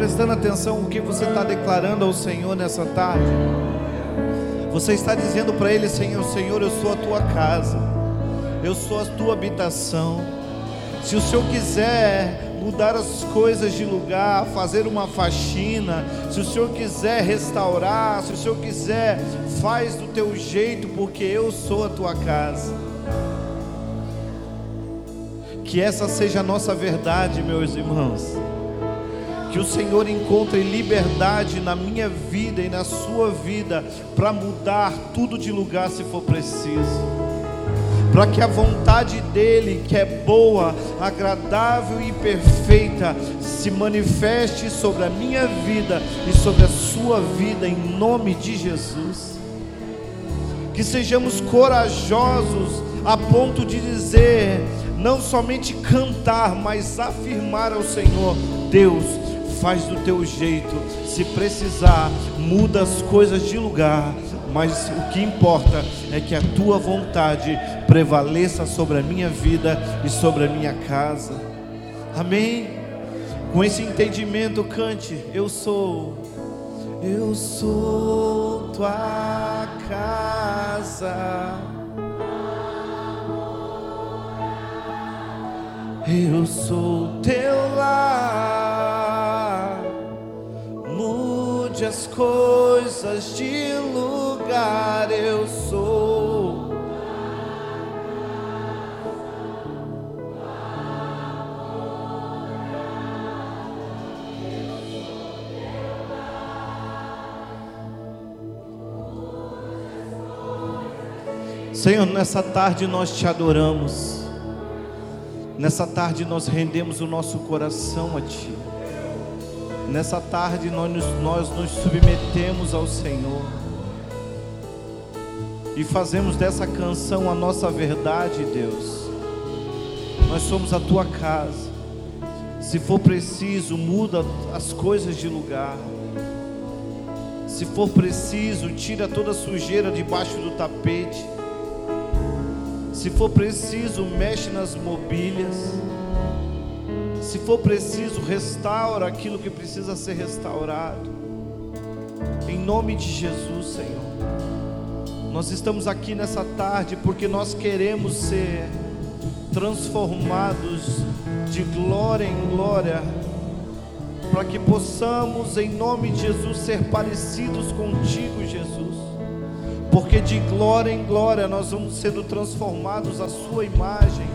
prestando atenção no que você está declarando ao Senhor nessa tarde? Você está dizendo para Ele, Senhor, Senhor, eu sou a tua casa, eu sou a tua habitação. Se o Senhor quiser mudar as coisas de lugar, fazer uma faxina, se o Senhor quiser restaurar, se o Senhor quiser, faz do teu jeito, porque eu sou a tua casa. Que essa seja a nossa verdade, meus irmãos. Que o Senhor encontre liberdade na minha vida e na sua vida para mudar tudo de lugar se for preciso. Para que a vontade dEle, que é boa, agradável e perfeita, se manifeste sobre a minha vida e sobre a sua vida, em nome de Jesus. Que sejamos corajosos a ponto de dizer: não somente cantar, mas afirmar ao Senhor: Deus, faz do teu jeito. Se precisar, muda as coisas de lugar. Mas o que importa é que a tua vontade prevaleça sobre a minha vida e sobre a minha casa. Amém? Com esse entendimento, cante: Eu sou, eu sou tua casa. Eu sou teu lar. As coisas de lugar. Eu sou. Senhor, nessa tarde nós te adoramos. Nessa tarde nós rendemos o nosso coração a Ti. Nessa tarde nós nos, nós nos submetemos ao Senhor. E fazemos dessa canção a nossa verdade, Deus. Nós somos a Tua casa. Se for preciso, muda as coisas de lugar. Se for preciso, tira toda a sujeira debaixo do tapete. Se for preciso, mexe nas mobílias. Se for preciso, restaura aquilo que precisa ser restaurado. Em nome de Jesus, Senhor. Nós estamos aqui nessa tarde porque nós queremos ser transformados de glória em glória, para que possamos, em nome de Jesus, ser parecidos contigo, Jesus porque de glória em glória nós vamos sendo transformados à Sua imagem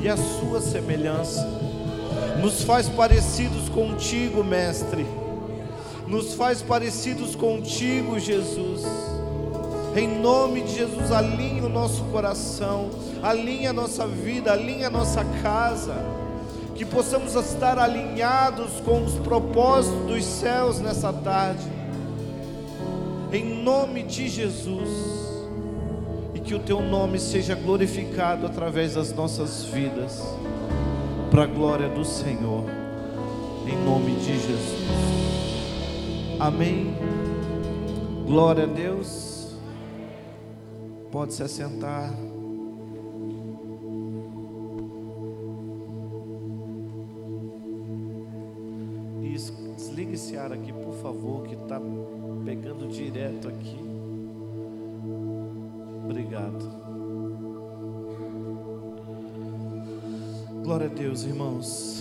e à Sua semelhança. Nos faz parecidos contigo, Mestre. Nos faz parecidos contigo, Jesus. Em nome de Jesus, alinha o nosso coração, alinha a nossa vida, alinha a nossa casa. Que possamos estar alinhados com os propósitos dos céus nessa tarde em nome de Jesus, e que o teu nome seja glorificado através das nossas vidas, para a glória do Senhor, em nome de Jesus. Amém. Glória a Deus. Pode se assentar. desligue esse ar aqui, por favor, que está pegando direto aqui. Obrigado. Glória a Deus, irmãos.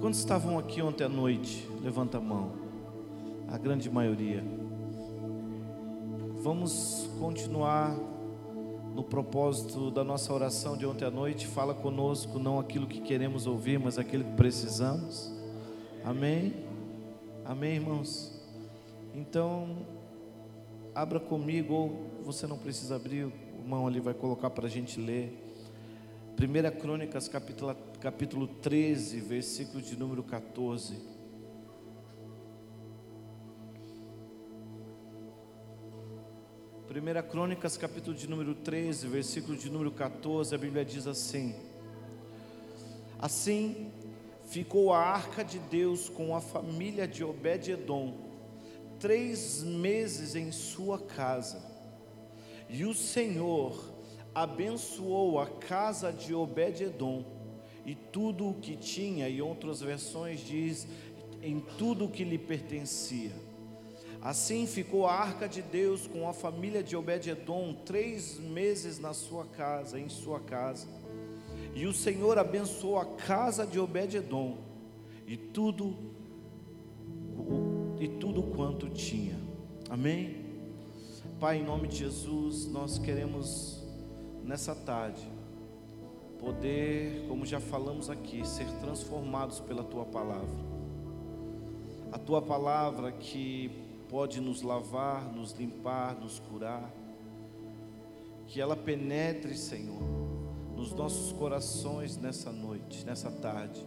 Quantos estavam aqui ontem à noite? Levanta a mão. A grande maioria. Vamos continuar no propósito da nossa oração de ontem à noite. Fala conosco, não aquilo que queremos ouvir, mas aquilo que precisamos. Amém? Amém, irmãos? Então, abra comigo, ou você não precisa abrir, o irmão ali vai colocar para a gente ler. 1 Crônicas, capítulo, capítulo 13, versículo de número 14. Primeira Crônicas, capítulo de número 13, versículo de número 14, a Bíblia diz assim: Assim ficou a arca de Deus com a família de Obed-edom três meses em sua casa. E o Senhor abençoou a casa de Obed-edom e tudo o que tinha, e outras versões diz, em tudo o que lhe pertencia. Assim ficou a arca de Deus com a família de Obed-edom três meses na sua casa, em sua casa. E o Senhor abençoou a casa de Obed-edom e tudo e tudo quanto tinha. Amém. Pai, em nome de Jesus, nós queremos nessa tarde poder, como já falamos aqui, ser transformados pela tua palavra. A tua palavra que pode nos lavar, nos limpar, nos curar. Que ela penetre, Senhor, nos nossos corações nessa noite, nessa tarde.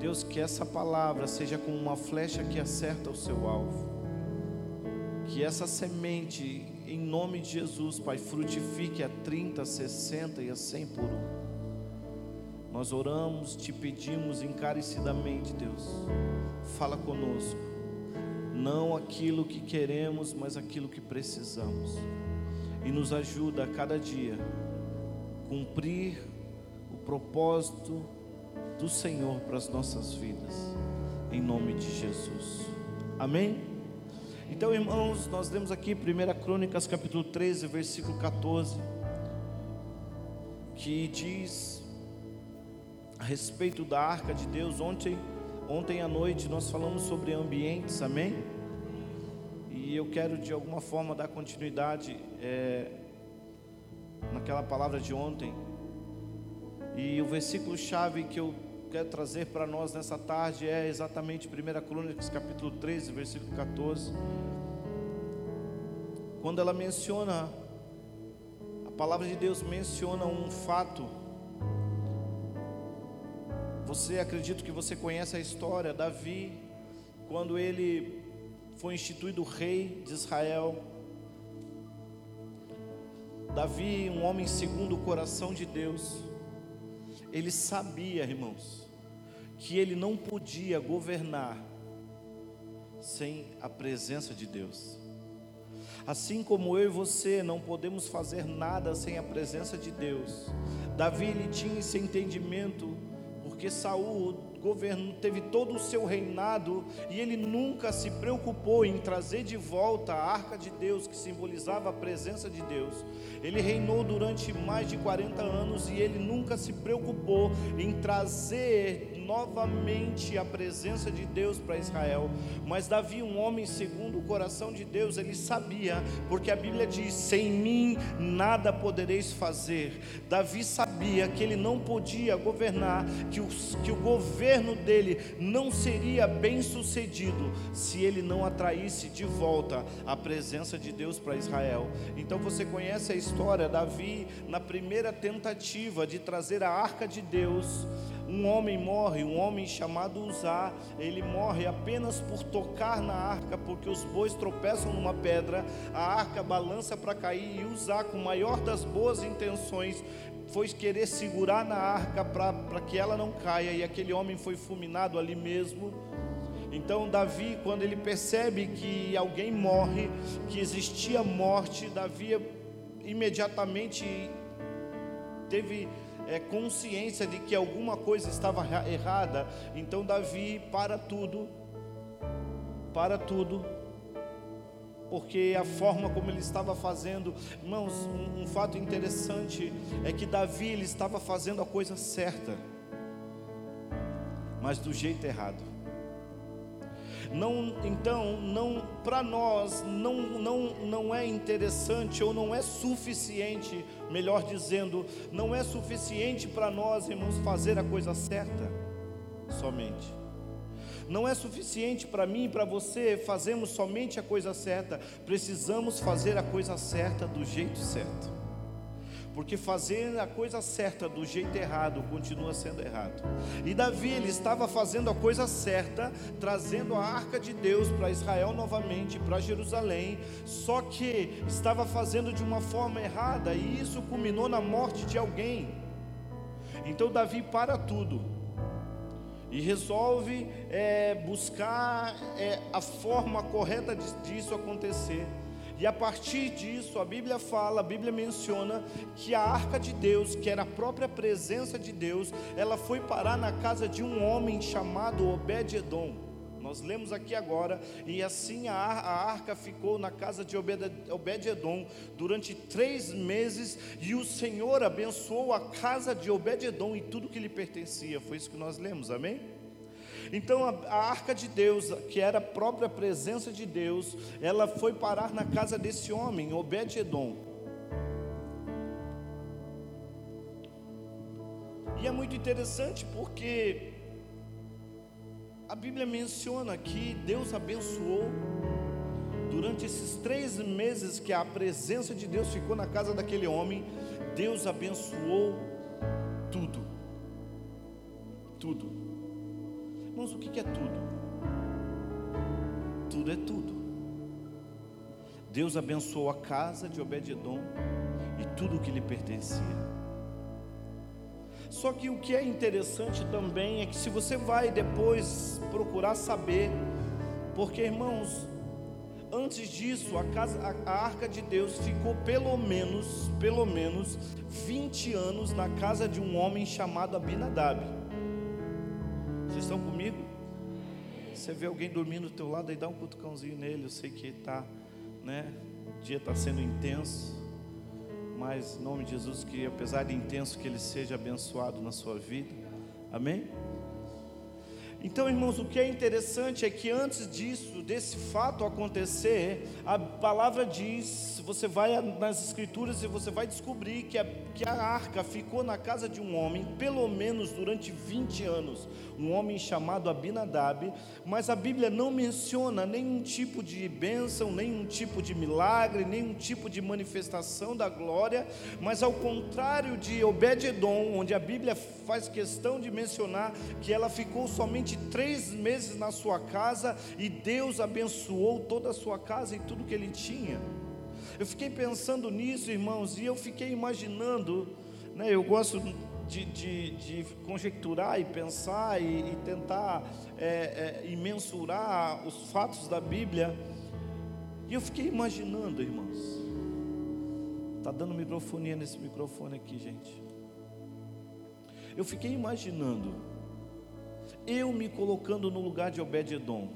Deus, que essa palavra seja como uma flecha que acerta o seu alvo que essa semente, em nome de Jesus, Pai, frutifique a 30, a 60 e a 100 por um. Nós oramos, te pedimos encarecidamente, Deus, fala conosco, não aquilo que queremos, mas aquilo que precisamos, e nos ajuda a cada dia cumprir o propósito do Senhor para as nossas vidas, em nome de Jesus. Amém? Então, irmãos, nós lemos aqui 1 Crônicas capítulo 13, versículo 14, que diz a respeito da arca de Deus. Ontem, ontem à noite nós falamos sobre ambientes, amém? E eu quero de alguma forma dar continuidade é, naquela palavra de ontem. E o versículo chave que eu quero trazer para nós nessa tarde é exatamente 1 Crônicas capítulo 13, versículo 14. Quando ela menciona, a palavra de Deus menciona um fato. Você acredito que você conhece a história, Davi, quando ele foi instituído rei de Israel. Davi, um homem segundo o coração de Deus, ele sabia, irmãos, que ele não podia governar sem a presença de Deus. Assim como eu e você não podemos fazer nada sem a presença de Deus. Davi ele tinha esse entendimento porque Saul governo, teve todo o seu reinado e ele nunca se preocupou em trazer de volta a arca de Deus, que simbolizava a presença de Deus. Ele reinou durante mais de 40 anos e ele nunca se preocupou em trazer novamente a presença de Deus para Israel. Mas Davi, um homem segundo o coração de Deus, ele sabia, porque a Bíblia diz: sem mim nada podereis fazer. Davi sabia que ele não podia governar, que o, que o governo dele não seria bem sucedido se ele não atraísse de volta a presença de Deus para Israel. Então você conhece a história, Davi, na primeira tentativa de trazer a arca de Deus um homem morre, um homem chamado Uzá, ele morre apenas por tocar na arca, porque os bois tropeçam numa pedra, a arca balança para cair, e Uzá, com maior das boas intenções, foi querer segurar na arca para que ela não caia, e aquele homem foi fulminado ali mesmo. Então, Davi, quando ele percebe que alguém morre, que existia morte, Davi imediatamente teve é, consciência de que alguma coisa estava errada, então Davi para tudo, para tudo, porque a forma como ele estava fazendo, irmãos, um, um fato interessante é que Davi ele estava fazendo a coisa certa, mas do jeito errado. Não, então, não para nós não, não, não é interessante ou não é suficiente, melhor dizendo, não é suficiente para nós, irmãos, fazer a coisa certa somente. Não é suficiente para mim e para você fazermos somente a coisa certa, precisamos fazer a coisa certa do jeito certo porque fazer a coisa certa do jeito errado continua sendo errado. E Davi, ele estava fazendo a coisa certa, trazendo a arca de Deus para Israel novamente, para Jerusalém, só que estava fazendo de uma forma errada, e isso culminou na morte de alguém. Então Davi para tudo e resolve é, buscar é, a forma correta disso acontecer. E a partir disso, a Bíblia fala, a Bíblia menciona que a arca de Deus, que era a própria presença de Deus, ela foi parar na casa de um homem chamado Obed-edom. Nós lemos aqui agora, e assim a, arca ficou na casa de Obed-edom durante três meses, e o Senhor abençoou a casa de Obed-edom e tudo que lhe pertencia. Foi isso que nós lemos, amém? Então a, a, arca de Deus, que era a própria presença de Deus, ela foi parar na casa desse homem, Obed-edom. E é muito interessante porque a Bíblia menciona que Deus abençoou durante esses três meses que a presença de Deus ficou na casa daquele homem. Deus abençoou tudo, tudo. Irmãos, o que é tudo? Tudo é tudo. Deus abençoou a casa de Obed-edom e tudo o que lhe pertencia. Só que o que é interessante também é que se você vai depois procurar saber, porque irmãos, antes disso, a, casa, a, a, arca de Deus ficou pelo menos, pelo menos 20 anos na casa de um homem chamado Abinadab. Estão comigo? Você vê alguém dormindo do teu lado, aí dá um cutucãozinho nele. Eu sei que está, né? O dia está sendo intenso, mas em nome de Jesus, que apesar de intenso, que ele seja abençoado na sua vida. Amém? Então, irmãos, o que é interessante é que antes disso, desse fato acontecer, a palavra diz, você vai nas escrituras e você vai descobrir que a, que a arca ficou na casa de um homem, pelo menos durante 20 anos, um homem chamado Abinadab, mas a Bíblia não menciona nenhum tipo de bênção, nenhum tipo de milagre, nenhum tipo de manifestação da glória, mas ao contrário de Obed-edom, onde a Bíblia faz questão de mencionar que ela ficou somente três meses na sua casa e Deus abençoou toda a sua casa e tudo que ele tinha. Eu fiquei pensando nisso, irmãos, e eu fiquei imaginando, né, eu gosto de, de, de conjecturar e pensar e, e tentar é, é, e mensurar os fatos da Bíblia, e eu fiquei imaginando, irmãos, Está dando microfonia nesse microfone aqui, gente. Eu fiquei imaginando eu me colocando no lugar de Obed-edom.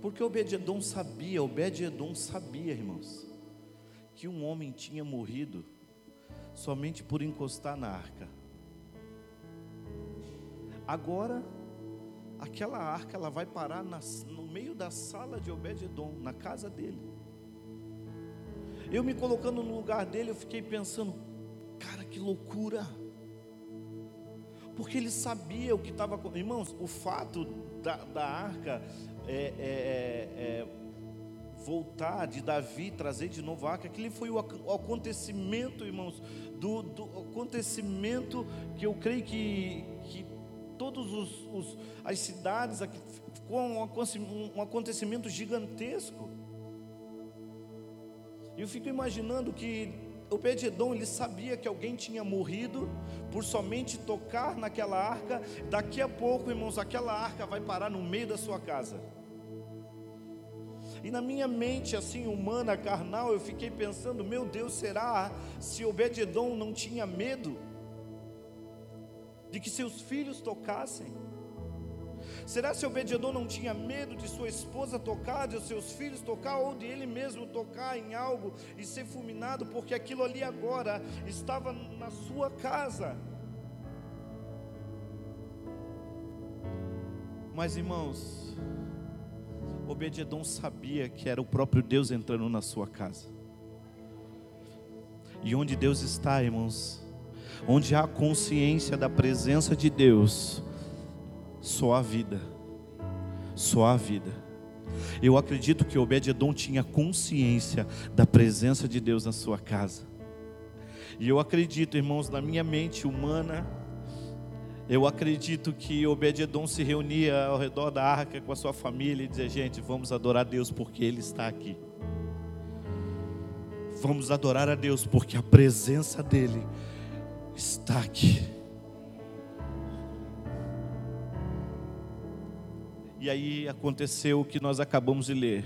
Porque Obed-edom sabia, Obed-edom sabia, irmãos, que um homem tinha morrido somente por encostar na arca. Agora, aquela arca ela vai parar no meio da sala de Obed-edom, na casa dele. Eu me colocando no lugar dele, eu fiquei pensando, cara, que loucura porque ele sabia o que estava. Irmãos, o fato da, da arca é, é, é, é, voltar, de Davi trazer de novo a arca, aquele foi o acontecimento, irmãos, do, do acontecimento que eu creio que, que os as cidades aqui ficou um, um acontecimento gigantesco. Eu fico imaginando que o Obed-edom ele sabia que alguém tinha morrido por somente tocar naquela arca. Daqui a pouco, irmãos, aquela arca vai parar no meio da sua casa. E na minha mente assim humana, carnal, eu fiquei pensando, meu Deus, será se Obed-edom não tinha medo de que seus filhos tocassem? Será se Obededon não tinha medo de sua esposa tocar, de seus filhos tocar, ou de ele mesmo tocar em algo e ser fulminado, porque aquilo ali agora estava na sua casa? Mas irmãos, Obededon sabia que era o próprio Deus entrando na sua casa. E onde Deus está, irmãos, onde há consciência da presença de Deus, só a vida. Só a vida. Eu acredito que Obed-edom tinha consciência da presença de Deus na sua casa. E eu acredito, irmãos, na minha mente humana, eu acredito que Obed-edom se reunia ao redor da arca com a sua família e dizia: gente, vamos adorar Deus porque Ele está aqui. Vamos adorar a Deus porque a presença dEle está aqui. E aí aconteceu o que nós acabamos de ler.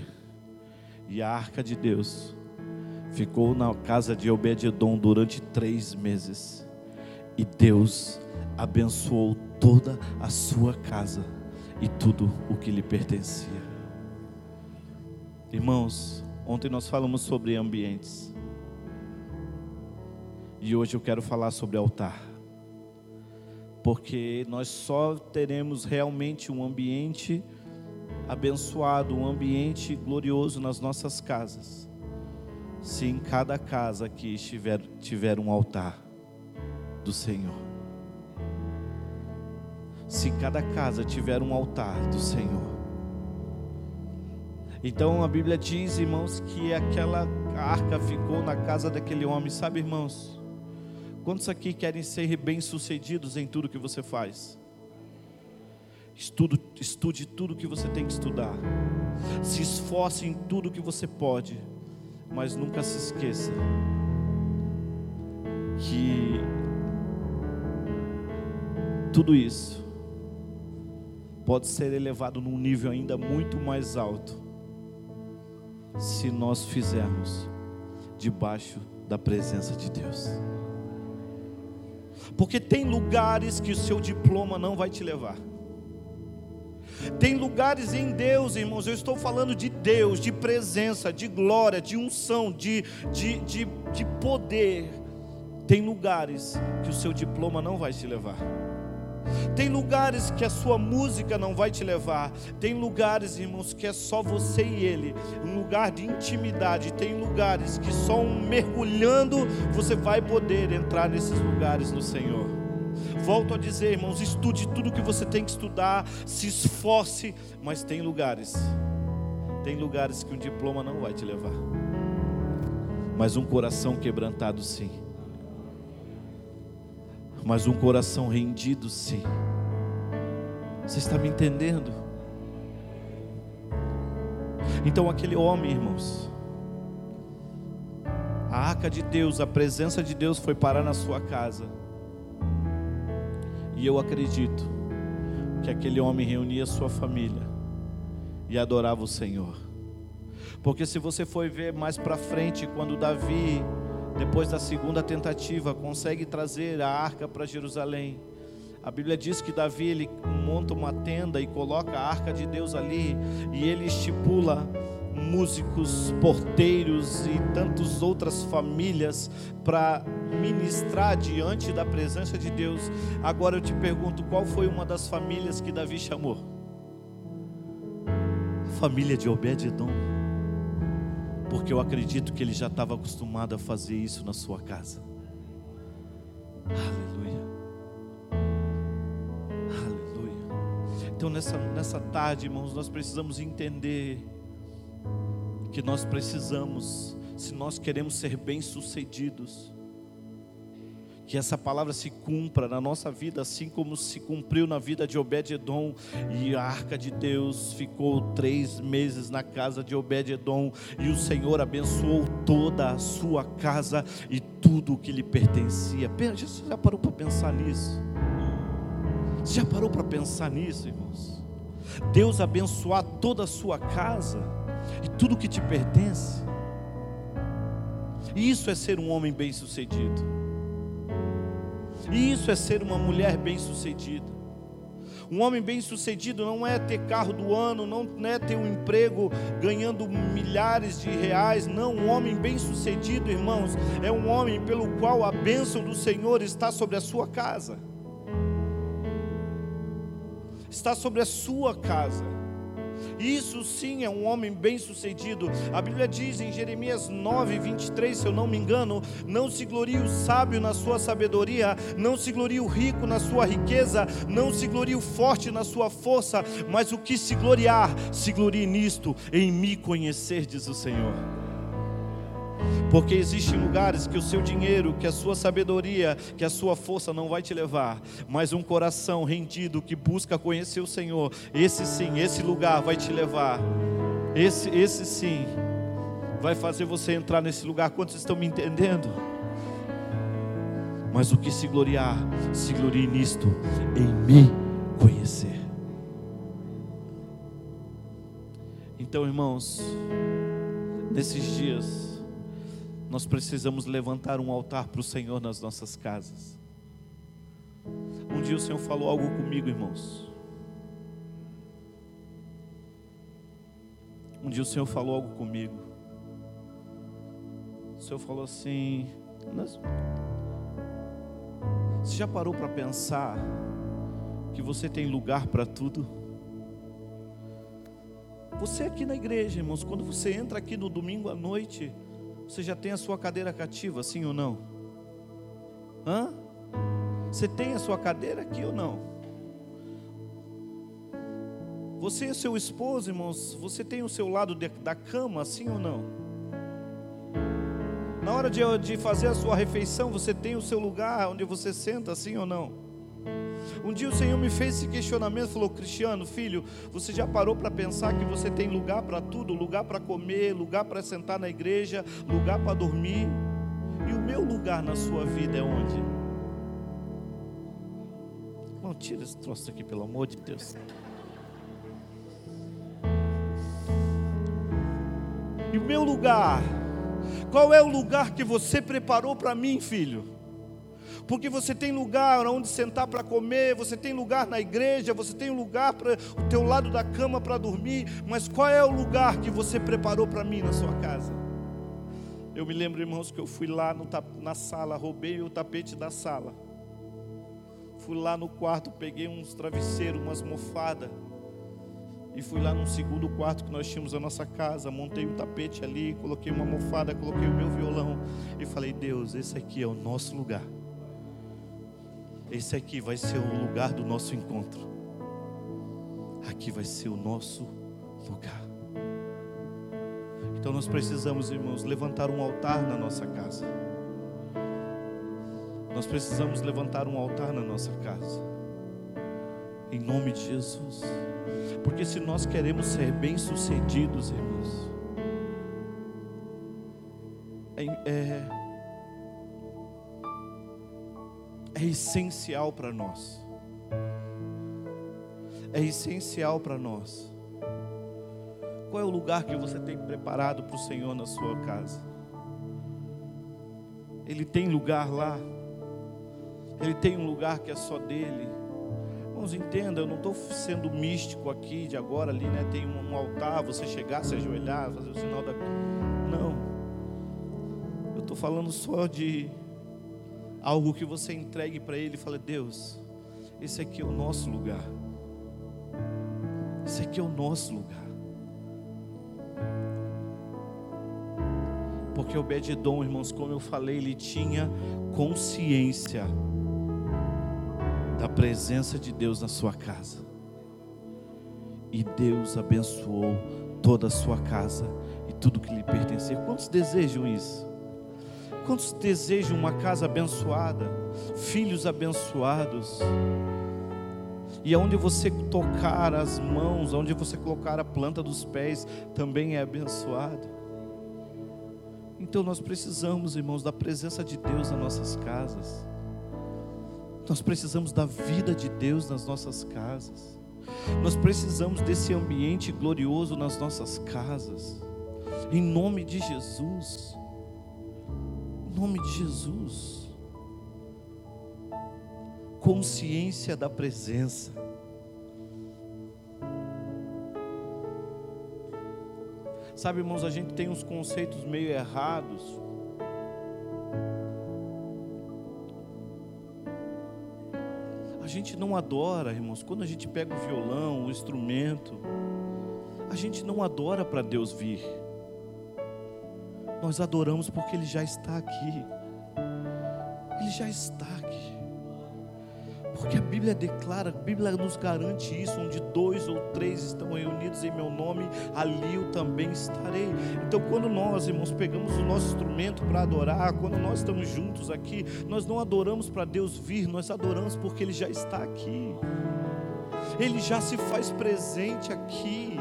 E a arca de Deus ficou na casa de Obed-edom durante três meses. E Deus abençoou toda a sua casa e tudo o que lhe pertencia. Irmãos, ontem nós falamos sobre ambientes. E hoje eu quero falar sobre altar. Porque nós só teremos realmente um ambiente abençoado, um ambiente glorioso nas nossas casas, se em cada casa aqui estiver, tiver um altar do Senhor. Se cada casa tiver um altar do Senhor. Então a Bíblia diz, irmãos, que aquela arca ficou na casa daquele homem, sabe, irmãos? Quantos aqui querem ser bem-sucedidos em tudo que você faz? Estudo, estude tudo que você tem que estudar. Se esforce em tudo que você pode, mas nunca se esqueça que tudo isso pode ser elevado num nível ainda muito mais alto se nós fizermos debaixo da presença de Deus. Porque tem lugares que o seu diploma não vai te levar. Tem lugares em Deus, irmãos, eu estou falando de Deus, de presença, de glória, de unção, de, de, de, de poder. Tem lugares que o seu diploma não vai te levar. Tem lugares que a sua música não vai te levar. Tem lugares, irmãos, que é só você e ele. Um lugar de intimidade. Tem lugares que só um mergulhando você vai poder entrar nesses lugares no Senhor. Volto a dizer, irmãos, estude tudo que você tem que estudar, se esforce, mas tem lugares, tem lugares que um diploma não vai te levar, mas um coração quebrantado sim, mas um coração rendido sim. Você está me entendendo? Então aquele homem, irmãos, a arca de Deus, a presença de Deus foi parar na sua casa. E eu acredito que aquele homem reunia sua família e adorava o Senhor. Porque se você for ver mais para frente, quando Davi, depois da segunda tentativa, consegue trazer a arca para Jerusalém, a Bíblia diz que Davi ele monta uma tenda e coloca a arca de Deus ali e ele estipula músicos, porteiros e tantas outras famílias para ministrar diante da presença de Deus. Agora eu te pergunto, qual foi uma das famílias que Davi chamou? A família de Obed-edom. Porque eu acredito que ele já estava acostumado a fazer isso na sua casa. Aleluia. Aleluia. Então nessa, nessa tarde, irmãos, nós precisamos entender que nós precisamos, se nós queremos ser bem-sucedidos, que essa palavra se cumpra na nossa vida, assim como se cumpriu na vida de Obed-Edom, e a arca de Deus ficou três meses na casa de Obed-Edom, e o Senhor abençoou toda a sua casa e tudo o que lhe pertencia. Você já parou para pensar nisso? Você já parou para pensar nisso, irmãos? Deus abençoar toda a sua casa e tudo que te pertence. Isso é ser um homem bem-sucedido. Isso é ser uma mulher bem-sucedida. Um homem bem-sucedido não é ter carro do ano, não é ter um emprego ganhando milhares de reais. Não, um homem bem-sucedido, irmãos, é um homem pelo qual a bênção do Senhor está sobre a sua casa. Está sobre a sua casa. Isso sim é um homem bem-sucedido. A Bíblia diz em Jeremias 9, 23, se eu não me engano: Não se glorie o sábio na sua sabedoria, não se glorie o rico na sua riqueza, não se glorie o forte na sua força, mas o que se gloriar, se glorie nisto, em me conhecer, diz o Senhor. Porque existem lugares que o seu dinheiro, que a sua sabedoria, que a sua força não vai te levar, mas um coração rendido que busca conhecer o Senhor, esse sim, esse lugar vai te levar. Esse, esse sim, vai fazer você entrar nesse lugar. Quantos estão me entendendo? Mas o que se gloriar, se glorie nisto, em me conhecer. Então, irmãos, nesses dias, nós precisamos levantar um altar para o Senhor nas nossas casas. Um dia o Senhor falou algo comigo, irmãos. Um dia o Senhor falou algo comigo. O Senhor falou assim: Você já parou para pensar que você tem lugar para tudo? Você aqui na igreja, irmãos, quando você entra aqui no domingo à noite, você já tem a sua cadeira cativa, sim ou não? Hã? Você tem a sua cadeira aqui ou não? Você e seu esposo, irmãos, você tem o seu lado de, da cama, sim ou não? Na hora de, de fazer a sua refeição, você tem o seu lugar onde você senta, sim ou não? Um dia o Senhor me fez esse questionamento, falou: Cristiano, filho, você já parou para pensar que você tem lugar para tudo, lugar para comer, lugar para sentar na igreja, lugar para dormir? E o meu lugar na sua vida é onde? Não tira esse troço aqui, pelo amor de Deus. E o meu lugar? Qual é o lugar que você preparou para mim, filho? Porque você tem lugar onde sentar para comer, você tem lugar na igreja, você tem lugar para o teu lado da cama para dormir, mas qual é o lugar que você preparou para mim na sua casa? Eu me lembro, irmãos, que eu fui lá no, na sala, roubei o tapete da sala. Fui lá no quarto, peguei uns travesseiros, umas mofadas. E fui lá no segundo quarto que nós tínhamos a nossa casa, montei um tapete ali, coloquei uma mofada, coloquei o meu violão e falei: Deus, esse aqui é o nosso lugar. Esse aqui vai ser o lugar do nosso encontro. Aqui vai ser o nosso lugar. Então nós precisamos, irmãos, levantar um altar na nossa casa. Nós precisamos levantar um altar na nossa casa. Em nome de Jesus. Porque se nós queremos ser bem-sucedidos, irmãos, é, é é essencial para nós. É essencial para nós. Qual é o lugar que você tem preparado para o Senhor na sua casa? Ele tem lugar lá. Ele tem um lugar que é só dele. Irmãos, entenda, eu não estou sendo místico aqui de agora ali, né? Tem um altar, você chegar, se ajoelhar, fazer o sinal da. Não. Eu estou falando só de algo que você entregue para Ele e fale: Deus, esse aqui é o nosso lugar. Esse aqui é o nosso lugar. Porque Obed-Edom, irmãos, como eu falei, ele tinha consciência da presença de Deus na sua casa. E Deus abençoou toda a sua casa e tudo que lhe pertencia. Quantos desejam isso? Quantos desejam uma casa abençoada, filhos abençoados? E aonde você tocar as mãos, onde você colocar a planta dos pés, também é abençoado. Então nós precisamos, irmãos, da presença de Deus nas nossas casas. Nós precisamos da vida de Deus nas nossas casas. Nós precisamos desse ambiente glorioso nas nossas casas. Em nome de Jesus nome de Jesus. Consciência da presença. Sabe, irmãos, a gente tem uns conceitos meio errados. A gente não adora, irmãos, quando a gente pega o violão, o instrumento, a gente não adora para Deus vir. Nós adoramos porque Ele já está aqui. Ele já está aqui. Porque a Bíblia declara, a Bíblia nos garante isso, onde dois ou três estão reunidos em meu nome, ali eu também estarei. Então, quando nós, irmãos, pegamos o nosso instrumento para adorar, quando nós estamos juntos aqui, nós não adoramos para Deus vir, nós adoramos porque Ele já está aqui. Ele já se faz presente aqui.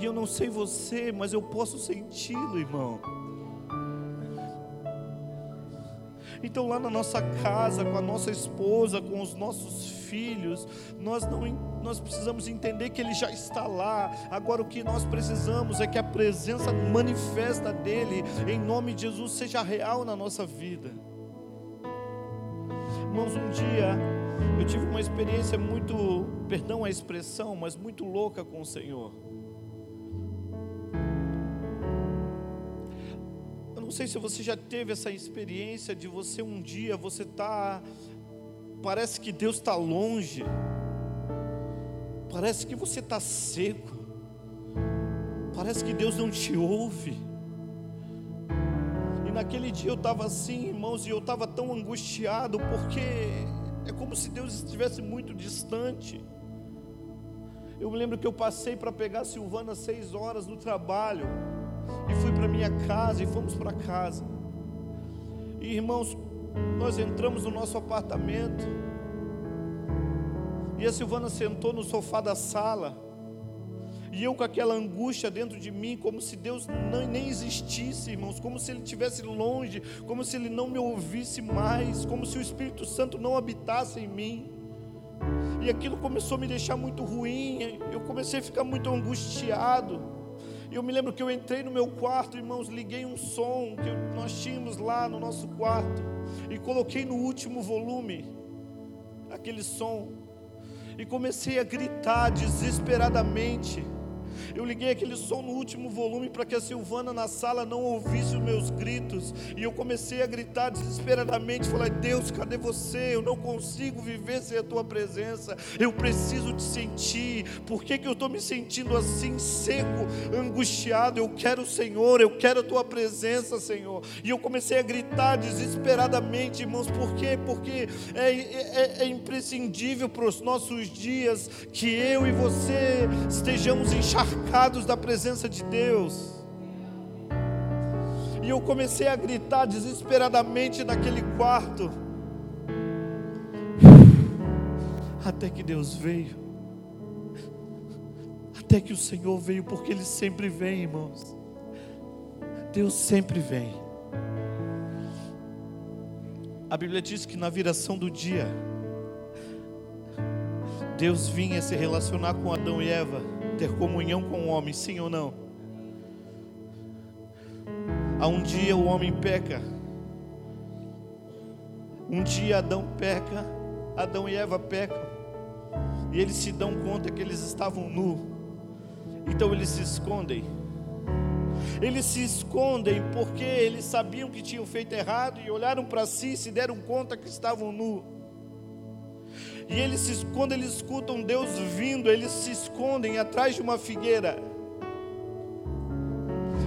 E eu não sei você, mas eu posso senti-lo, irmão. Então, lá na nossa casa, com a nossa esposa, com os nossos filhos, nós não nós precisamos entender que Ele já está lá. Agora, o que nós precisamos é que a presença manifesta dEle, em nome de Jesus, seja real na nossa vida. Irmãos, um dia eu tive uma experiência muito, perdão a expressão, mas muito louca com o Senhor. Não sei se você já teve essa experiência de você um dia, você tá, parece que Deus está longe, parece que você está seco, parece que Deus não te ouve. E naquele dia eu estava assim, irmãos, e eu estava tão angustiado, porque é como se Deus estivesse muito distante. Eu me lembro que eu passei para pegar a Silvana seis horas no trabalho, e fui para minha casa, e fomos para casa. E irmãos, nós entramos no nosso apartamento, e a Silvana sentou no sofá da sala, e eu com aquela angústia dentro de mim, como se Deus não, nem existisse, irmãos, como se Ele estivesse longe, como se Ele não me ouvisse mais, como se o Espírito Santo não habitasse em mim. E aquilo começou a me deixar muito ruim, eu comecei a ficar muito angustiado. Eu me lembro que eu entrei no meu quarto, irmãos, liguei um som que nós tínhamos lá no nosso quarto e coloquei no último volume aquele som e comecei a gritar desesperadamente. Eu liguei aquele som no último volume para que a Silvana na sala não ouvisse os meus gritos. E eu comecei a gritar desesperadamente. Falei: Deus, cadê você? Eu não consigo viver sem a tua presença. Eu preciso te sentir. Por que, que eu estou me sentindo assim, seco, angustiado? Eu quero o Senhor, eu quero a tua presença, Senhor. E eu comecei a gritar desesperadamente, irmãos. Por quê? Porque é, é, é imprescindível para os nossos dias que eu e você estejamos encharcados encharcados da presença de Deus. E eu comecei a gritar desesperadamente naquele quarto. Até que Deus veio. Até que o Senhor veio, porque Ele sempre vem, irmãos. Deus sempre vem. A Bíblia diz que na viração do dia, Deus vinha se relacionar com Adão e Eva ter comunhão com o homem, sim ou não? Há um dia o homem peca. Um dia Adão peca, Adão e Eva pecam. E eles se dão conta que eles estavam nu. Então eles se escondem. Eles se escondem porque eles sabiam que tinham feito errado e olharam para si e se deram conta que estavam nu. E eles, quando eles escutam Deus vindo, eles se escondem atrás de uma figueira.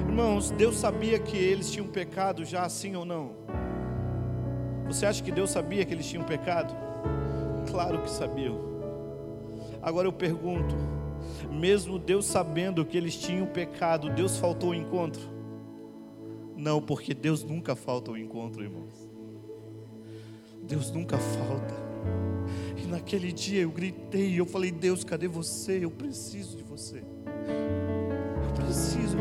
Irmãos, Deus sabia que eles tinham pecado já assim ou não? Você acha que Deus sabia que eles tinham pecado? Claro que sabiam. Agora eu pergunto: mesmo Deus sabendo que eles tinham pecado, Deus faltou o encontro? Não, porque Deus nunca falta o encontro, irmãos. Deus nunca falta naquele dia eu gritei, eu falei: Deus, cadê você? Eu preciso de você. Eu preciso,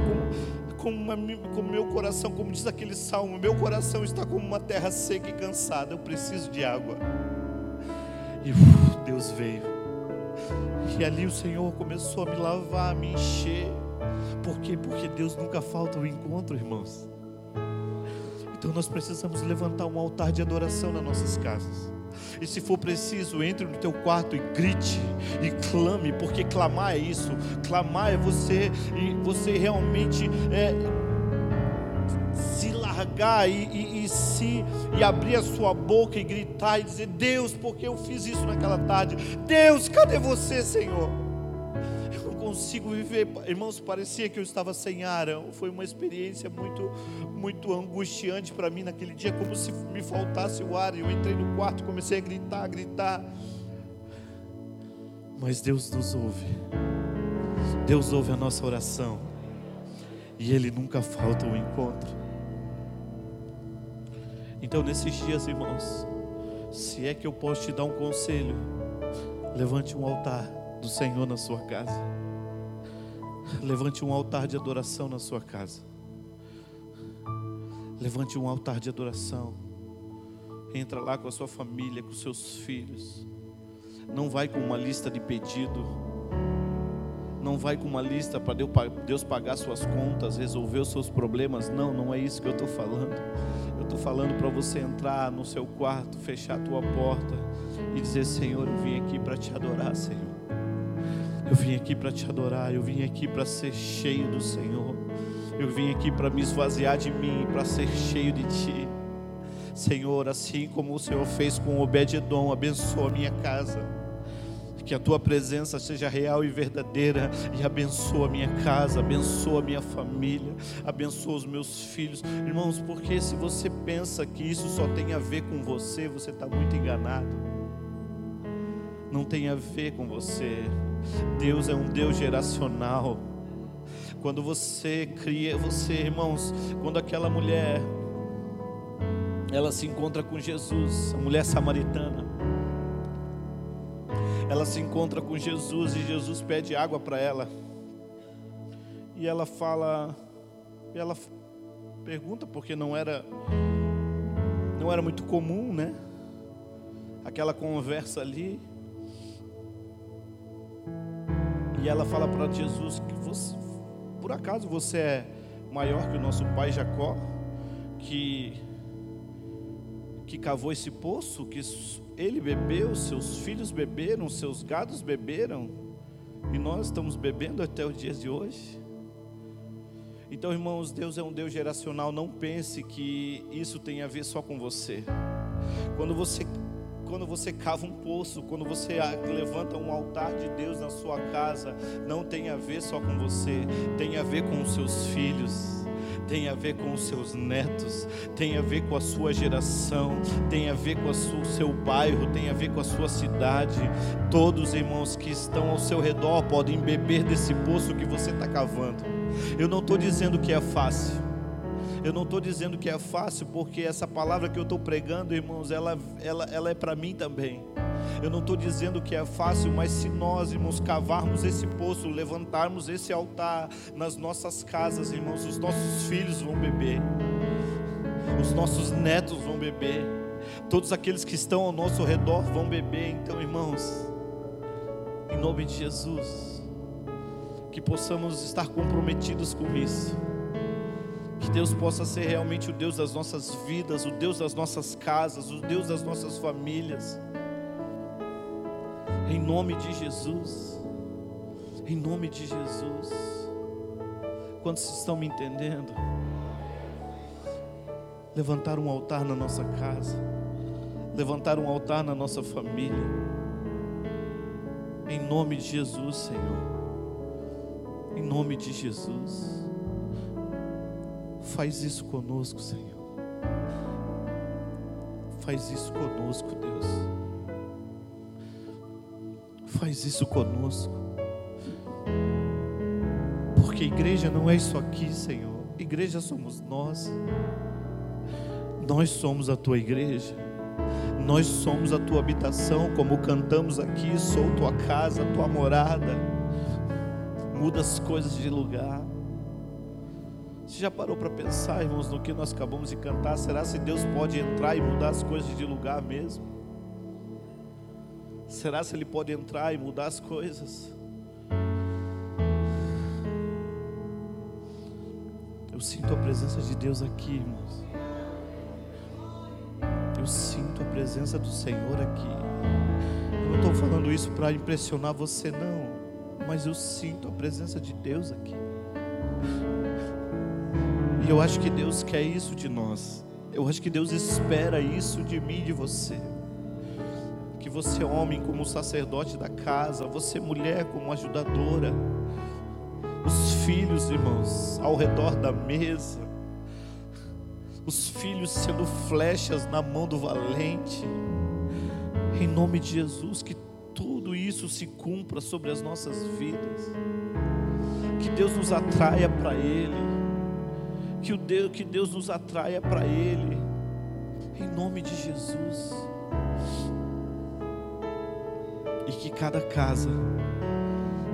como, como, como meu coração, como diz aquele salmo, meu coração está como uma terra seca e cansada. Eu preciso de água. E uf, Deus veio. E ali o Senhor começou a me lavar, a me encher. Por quê? Porque Deus nunca falta o encontro, irmãos. Então nós precisamos levantar um altar de adoração nas nossas casas. E se for preciso, entre no teu quarto e grite e clame, porque clamar é isso. Clamar é você e você realmente é, se largar e, e, e, se e abrir a sua boca e gritar e dizer Deus, porque eu fiz isso naquela tarde. Deus, cadê você, Senhor? Consigo viver. Irmãos, parecia que eu estava sem ar. Foi uma experiência muito, muito angustiante para mim naquele dia, como se me faltasse o ar. Eu entrei no quarto, comecei a gritar, a gritar. Mas Deus nos ouve. Deus ouve a nossa oração. E Ele nunca falta o encontro. Então, nesses dias, irmãos, se é que eu posso te dar um conselho, levante um altar do Senhor na sua casa. Levante um altar de adoração na sua casa. Levante um altar de adoração. Entra lá com a sua família, com seus filhos. Não vai com uma lista de pedido. Não vai com uma lista para Deus pagar suas contas, resolver os seus problemas. Não, não é isso que eu estou falando. Eu estou falando para você entrar no seu quarto, fechar a tua porta e dizer: Senhor, eu vim aqui para te adorar, Senhor. Eu vim aqui para te adorar. Eu vim aqui para ser cheio do Senhor. Eu vim aqui para me esvaziar de mim, para ser cheio de Ti. Senhor, assim como o Senhor fez com Obed-edom, abençoa a minha casa. Que a tua presença seja real e verdadeira e abençoa a minha casa, abençoa a minha família, abençoa os meus filhos. Irmãos, porque se você pensa que isso só tem a ver com você, você está muito enganado. Não tem a ver com você. Deus é um Deus geracional. Quando você cria, você, irmãos, quando aquela mulher ela se encontra com Jesus, a mulher samaritana. Ela se encontra com Jesus e Jesus pede água para ela. E ela fala, ela pergunta porque não era não era muito comum, né? Aquela conversa ali. E ela fala para Jesus que você, por acaso você é maior que o nosso pai Jacó, que que cavou esse poço, que ele bebeu, seus filhos beberam, seus gados beberam, e nós estamos bebendo até os dias de hoje. Então, irmãos, Deus é um Deus geracional. Não pense que isso tem a ver só com você. Quando você quando você cava um poço, quando você levanta um altar de Deus na sua casa, não tem a ver só com você, tem a ver com os seus filhos tem a ver com os seus netos, tem a ver com a sua geração, tem a ver com o seu bairro, tem a ver com a sua cidade. Todos, irmãos, que estão ao seu redor podem beber desse poço que você está cavando. Eu não estou dizendo que é fácil. Eu não estou dizendo que é fácil, porque essa palavra que eu estou pregando, irmãos, ela, ela, ela é para mim também. Eu não estou dizendo que é fácil, mas se nós, irmãos, cavarmos esse poço, levantarmos esse altar nas nossas casas, irmãos, os nossos filhos vão beber, os nossos netos vão beber, todos aqueles que estão ao nosso redor vão beber. Então, irmãos, em nome de Jesus, que possamos estar comprometidos com isso. Que Deus possa ser realmente o Deus das nossas vidas, o Deus das nossas casas, o Deus das nossas famílias. Em nome de Jesus. Em nome de Jesus. Quantos estão me entendendo? Levantar um altar na nossa casa. Levantar um altar na nossa família. Em nome de Jesus, Senhor. Em nome de Jesus. Faz isso conosco, Senhor. Faz isso conosco, Deus faz isso conosco. Porque igreja não é isso aqui, Senhor. Igreja somos nós. Nós somos a tua igreja. Nós somos a tua habitação, como cantamos aqui, sou tua casa, tua morada. Muda as coisas de lugar. Você já parou para pensar, irmãos, no que nós acabamos de cantar? Será se Deus pode entrar e mudar as coisas de lugar mesmo? Será se Ele pode entrar e mudar as coisas? Eu sinto a presença de Deus aqui, irmãos. Eu sinto a presença do Senhor aqui. Eu não estou falando isso para impressionar você, não. Mas eu sinto a presença de Deus aqui. Eu acho que Deus quer isso de nós. Eu acho que Deus espera isso de mim e de você. Você, homem, como sacerdote da casa, você, mulher, como ajudadora, os filhos, irmãos, ao redor da mesa, os filhos sendo flechas na mão do valente, em nome de Jesus, que tudo isso se cumpra sobre as nossas vidas, que Deus nos atraia para Ele, que, o Deus, que Deus nos atraia para Ele, em nome de Jesus e que cada casa,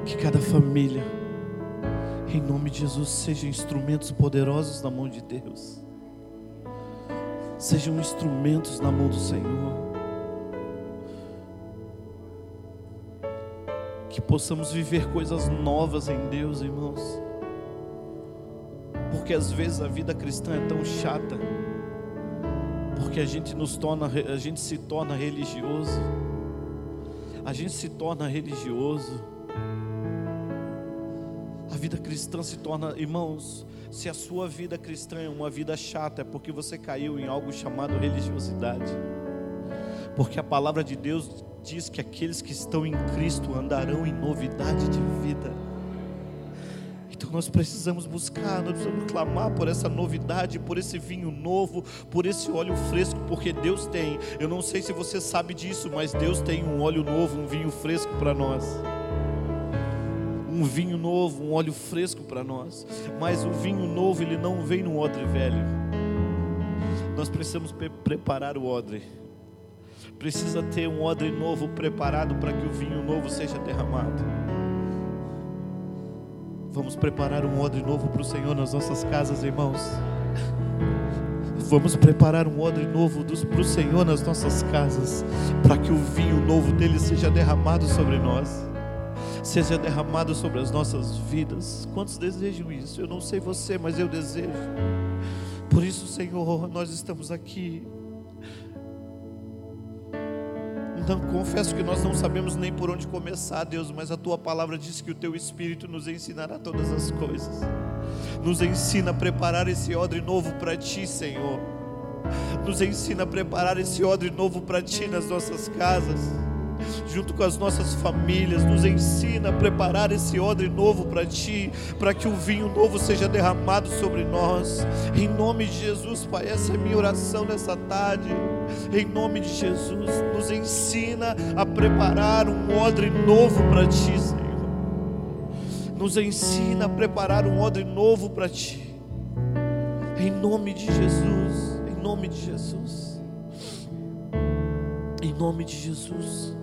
que cada família, em nome de Jesus, sejam instrumentos poderosos na mão de Deus. sejam instrumentos na mão do Senhor. Que possamos viver coisas novas em Deus, irmãos. Porque às vezes a vida cristã é tão chata. Porque a gente nos torna, a gente se torna religioso. A gente se torna religioso. A vida cristã se torna, irmãos, se a sua vida cristã é uma vida chata, é porque você caiu em algo chamado religiosidade. Porque a palavra de Deus diz que aqueles que estão em Cristo andarão em novidade de vida. Nós precisamos buscar, nós precisamos clamar por essa novidade, por esse vinho novo, por esse óleo fresco, porque Deus tem. Eu não sei se você sabe disso, mas Deus tem um óleo novo, um vinho fresco para nós um vinho novo, um óleo fresco para nós. Mas o vinho novo, ele não vem no odre velho. Nós precisamos pre preparar o odre. Precisa ter um odre novo preparado para que o vinho novo seja derramado. Vamos preparar um odre novo para o Senhor nas nossas casas, irmãos. Vamos preparar um odre novo para o Senhor nas nossas casas, para que o vinho novo dele seja derramado sobre nós seja derramado sobre as nossas vidas. Quantos desejam isso? Eu não sei você, mas eu desejo. Por isso, Senhor, nós estamos aqui. Confesso que nós não sabemos nem por onde começar, Deus, mas a tua palavra diz que o teu Espírito nos ensinará todas as coisas. Nos ensina a preparar esse odre novo para ti, Senhor. Nos ensina a preparar esse odre novo para ti nas nossas casas junto com as nossas famílias, nos ensina a preparar esse odre novo para Ti, para que o vinho novo seja derramado sobre nós. Em nome de Jesus, Pai, essa é a minha oração nessa tarde. Em nome de Jesus, nos ensina a preparar um odre novo para Ti, Senhor. Nos ensina a preparar um odre novo para Ti. Em nome de Jesus, em nome de Jesus. Em nome de Jesus.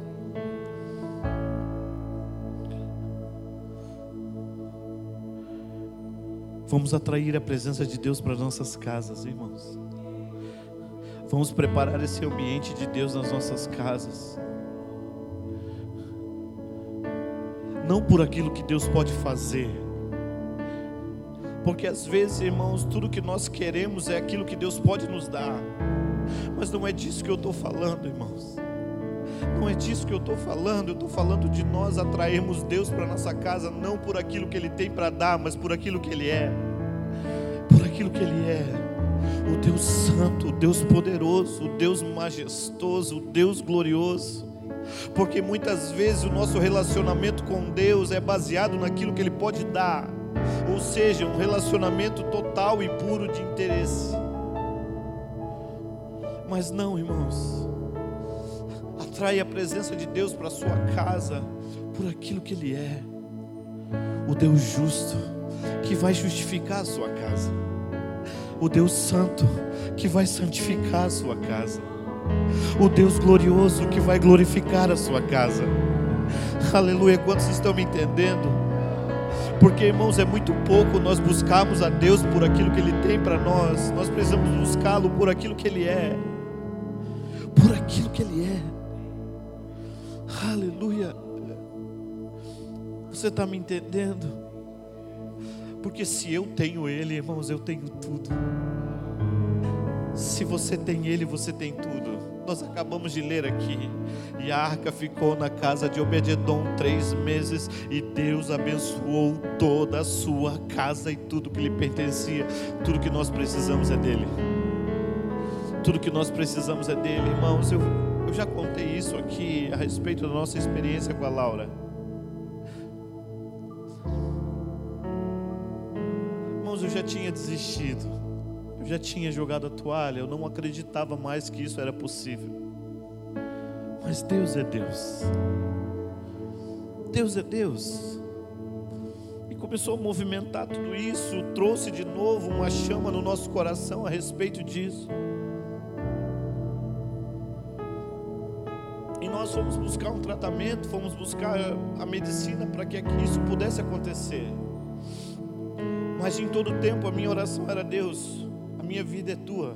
Vamos atrair a presença de Deus para nossas casas, irmãos. Vamos preparar esse ambiente de Deus nas nossas casas. Não por aquilo que Deus pode fazer. Porque às vezes, irmãos, tudo que nós queremos é aquilo que Deus pode nos dar. Mas não é disso que eu estou falando, irmãos. Não é disso que eu estou falando, eu estou falando de nós atrairmos Deus para nossa casa, não por aquilo que Ele tem para dar, mas por aquilo que Ele é. Por aquilo que Ele é. O Deus Santo, o Deus poderoso, o Deus majestoso, o Deus glorioso. Porque muitas vezes o nosso relacionamento com Deus é baseado naquilo que Ele pode dar, ou seja, um relacionamento total e puro de interesse. Mas não, irmãos. Atrai a presença de Deus para a sua casa por aquilo que Ele é. O Deus justo que vai justificar a sua casa. O Deus santo que vai santificar a sua casa. O Deus glorioso que vai glorificar a sua casa. Aleluia. Quantos estão me entendendo? Porque, irmãos, é muito pouco nós buscarmos a Deus por aquilo que Ele tem para nós. Nós precisamos buscá-lo por aquilo que Ele é. Por aquilo que Ele é. Aleluia. Você está me entendendo? Porque se eu tenho Ele, irmãos, eu tenho tudo. Se você tem Ele, você tem tudo. Nós acabamos de ler aqui. E a arca ficou na casa de Obededon três meses. E Deus abençoou toda a sua casa e tudo que lhe pertencia. Tudo que nós precisamos é dele. Tudo que nós precisamos é dele, irmãos. Eu eu já contei isso aqui a respeito da nossa experiência com a Laura. Já tinha desistido. Eu já tinha jogado a toalha. Eu não acreditava mais que isso era possível. Mas Deus é Deus. Deus é Deus. E começou a movimentar tudo isso, trouxe de novo uma chama no nosso coração a respeito disso. nós fomos buscar um tratamento, fomos buscar a medicina para que isso pudesse acontecer. Mas em todo tempo a minha oração era: Deus, a minha vida é tua,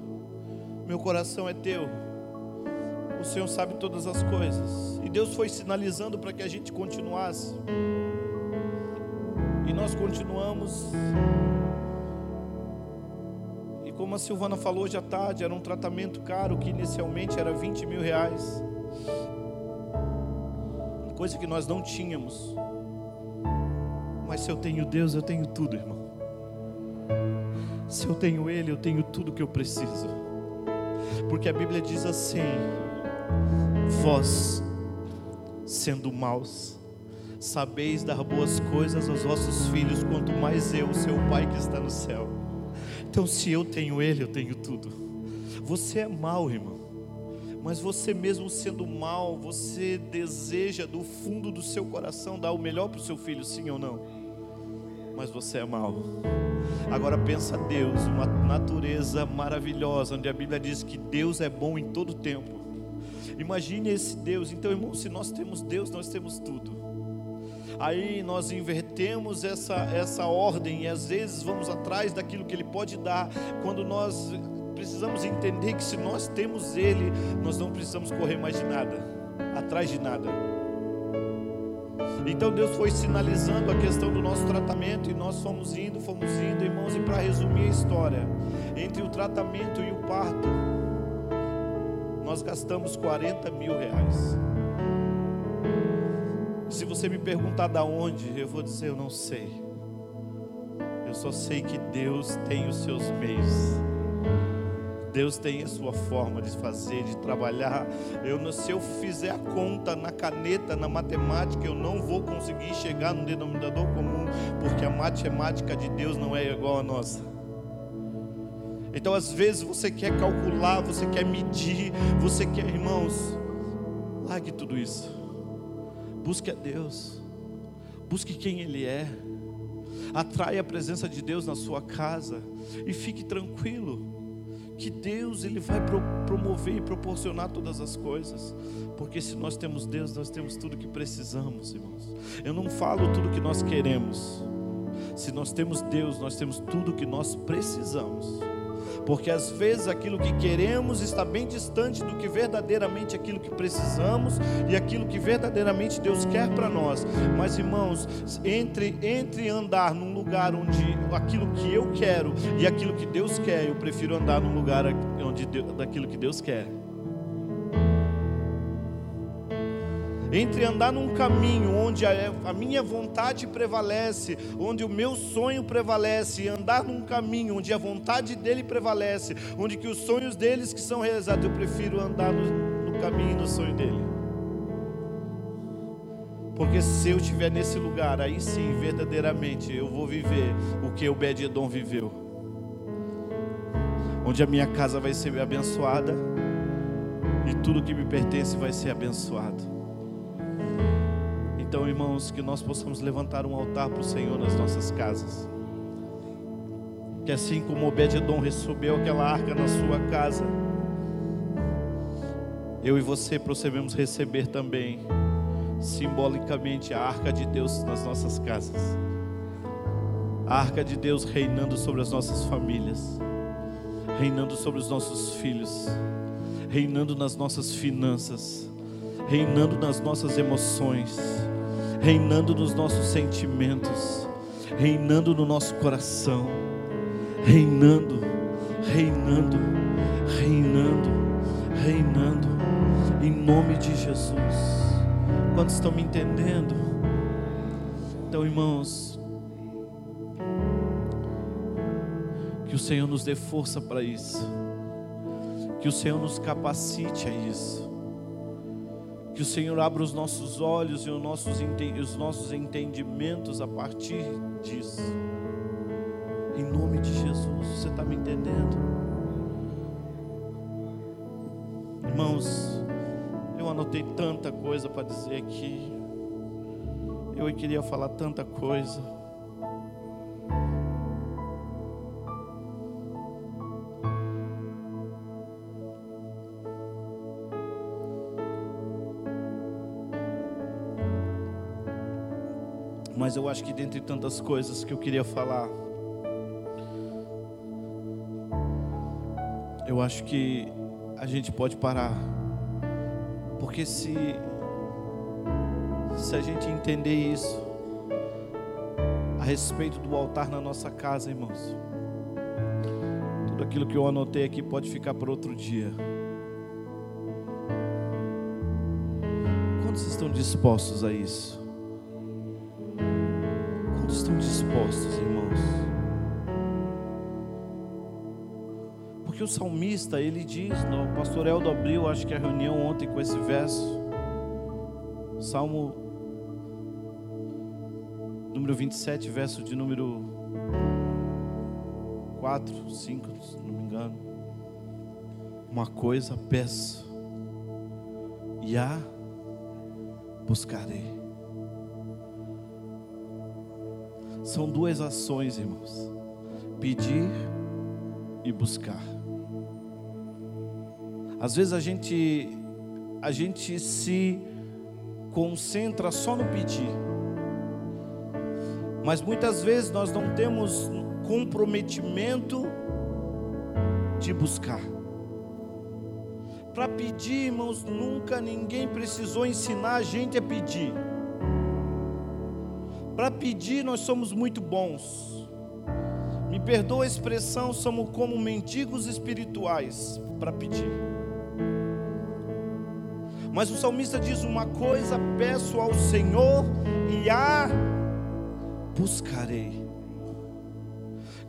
Meu coração é teu. O Senhor sabe todas as coisas. E Deus foi sinalizando para que a gente continuasse. E nós continuamos. E como a Silvana falou hoje à tarde, era um tratamento caro que inicialmente era 20 mil reais. Coisa que nós não tínhamos. Mas se eu tenho Deus, eu tenho tudo, irmão. Se eu tenho Ele, eu tenho tudo que eu preciso. Porque a Bíblia diz assim: Vós, sendo maus, sabeis dar boas coisas aos vossos filhos, quanto mais eu, seu Pai que está no céu. Então, se eu tenho Ele, eu tenho tudo. Você é mau, irmão, mas você mesmo sendo mau, você deseja do fundo do seu coração dar o melhor para o seu filho, sim ou não? Mas você é mau. Agora pensa Deus, uma natureza maravilhosa, onde a Bíblia diz que Deus é bom em todo tempo. Imagine esse Deus. Então, irmão, se nós temos Deus, nós temos tudo. Aí nós invertemos essa, essa ordem e às vezes vamos atrás daquilo que Ele pode dar, quando nós precisamos entender que se nós temos Ele, nós não precisamos correr mais de nada, atrás de nada. Então Deus foi sinalizando a questão do nosso tratamento e nós fomos indo, fomos indo, irmãos, e para resumir a história, entre o tratamento e o parto, nós gastamos 40 mil reais. Se você me perguntar da onde, eu vou dizer eu não sei. Eu só sei que Deus tem os seus meios. Deus tem a sua forma de fazer, de trabalhar. Eu, se eu fizer a conta na caneta, na matemática, eu não vou conseguir chegar no denominador comum, porque a matemática de Deus não é igual a nossa. Então, às vezes, você quer calcular, você quer medir, você quer, irmãos, largue tudo isso. Busque a Deus, busque quem Ele é, atraia a presença de Deus na sua casa e fique tranquilo, que Deus Ele vai promover e proporcionar todas as coisas, porque se nós temos Deus, nós temos tudo que precisamos, irmãos. Eu não falo tudo que nós queremos, se nós temos Deus, nós temos tudo que nós precisamos porque às vezes aquilo que queremos está bem distante do que verdadeiramente aquilo que precisamos e aquilo que verdadeiramente Deus quer para nós. Mas irmãos, entre entre andar num lugar onde aquilo que eu quero e aquilo que Deus quer, eu prefiro andar num lugar onde daquilo que Deus quer. entre andar num caminho onde a, minha vontade prevalece, onde o meu sonho prevalece, e andar num caminho onde a vontade dele prevalece, onde que os sonhos deles que são realizados, eu prefiro andar no, no caminho e no sonho dele. Porque se eu estiver nesse lugar, aí sim, verdadeiramente, eu vou viver o que Obed-Edom viveu. Onde a minha casa vai ser abençoada e tudo que me pertence vai ser abençoado. Então, irmãos, que nós possamos levantar um altar para o Senhor nas nossas casas. Que assim como Obed-Edom recebeu aquela arca na sua casa, eu e você procedemos receber também, simbolicamente, a arca de Deus nas nossas casas. A arca de Deus reinando sobre as nossas famílias, reinando sobre os nossos filhos, reinando nas nossas finanças, reinando nas nossas emoções. Reinando nos nossos sentimentos, reinando no nosso coração, reinando, reinando, reinando, reinando, em nome de Jesus. Quantos estão me entendendo? Então, irmãos, que o Senhor nos dê força para isso, que o Senhor nos capacite a isso que o Senhor abra os nossos olhos e os nossos, os nossos entendimentos a partir disso. Em nome de Jesus, você está me entendendo? Irmãos, anotei tanta coisa para dizer aqui. Eu queria falar tanta coisa. mas eu acho que dentre tantas coisas que eu queria falar, eu acho que a gente pode parar. Porque se se a gente entender isso a respeito do altar na nossa casa, irmãos, tudo aquilo que eu anotei aqui pode ficar para outro dia. Quantos estão dispostos a isso? Porque o salmista, ele diz, o pastor Eldo abriu, acho que a reunião ontem com esse verso, Salmo número 27, verso de número 4, 5, se não me engano. Uma coisa peço, e a buscarei. São duas ações, irmãos: pedir e buscar. Às vezes a gente a gente se concentra só no pedir. Mas muitas vezes nós não temos comprometimento de buscar. Para pedir, irmãos, nunca ninguém precisou ensinar a gente a pedir. Para pedir, nós somos muito bons. Me perdoa a expressão, somos como mendigos espirituais para pedir. Mas o salmista diz: Uma coisa peço ao Senhor e a buscarei.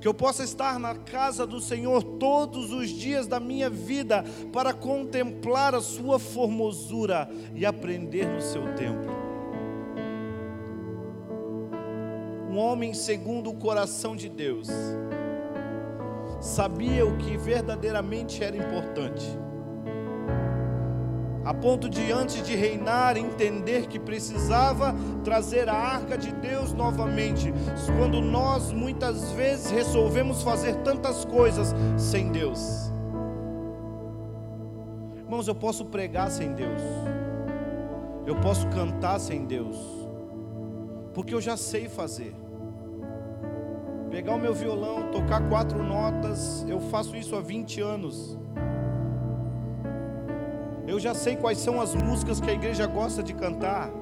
Que eu possa estar na casa do Senhor todos os dias da minha vida para contemplar a Sua formosura e aprender no seu templo. Um homem segundo o coração de Deus sabia o que verdadeiramente era importante a ponto de antes de reinar entender que precisava trazer a arca de Deus novamente, quando nós muitas vezes resolvemos fazer tantas coisas sem Deus. Irmãos, eu posso pregar sem Deus. Eu posso cantar sem Deus. Porque eu já sei fazer. Pegar o meu violão, tocar quatro notas, eu faço isso há 20 anos. Eu já sei quais são as músicas que a igreja gosta de cantar.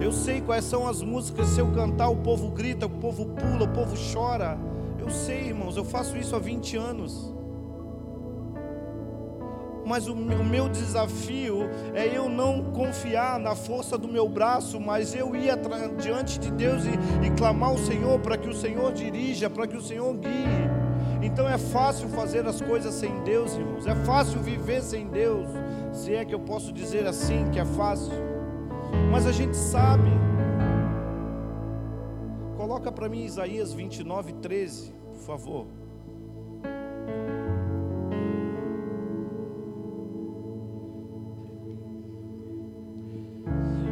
Eu sei quais são as músicas, se eu cantar, o povo grita, o povo pula, o povo chora. Eu sei, irmãos, eu faço isso há 20 anos. Mas o meu desafio é eu não confiar na força do meu braço, mas eu ir diante de Deus e, e clamar ao Senhor para que o Senhor dirija, para que o Senhor guie. Então é fácil fazer as coisas sem Deus, irmãos. É fácil viver sem Deus. Se é que eu posso dizer assim que é fácil. Mas a gente sabe. Coloca para mim Isaías 29, 13, por favor.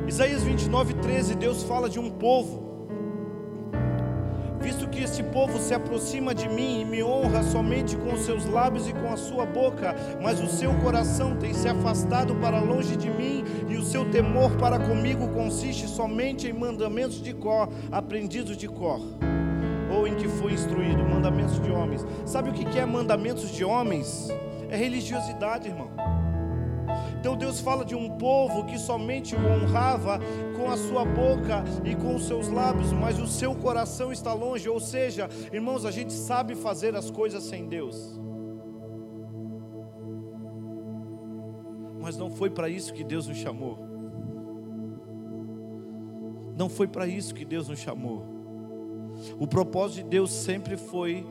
Isaías 29, 13, Deus fala de um povo este povo se aproxima de mim e me honra somente com os seus lábios e com a sua boca, mas o seu coração tem se afastado para longe de mim, e o seu temor para comigo consiste somente em mandamentos de cor, aprendidos de cor, ou em que foi instruído, mandamentos de homens. Sabe o que é mandamentos de homens? É religiosidade, irmão. Então Deus fala de um povo que somente o honrava com a sua boca e com os seus lábios, mas o seu coração está longe. Ou seja, irmãos, a gente sabe fazer as coisas sem Deus. Mas não foi para isso que Deus nos chamou. Não foi para isso que Deus nos chamou. O propósito de Deus sempre foi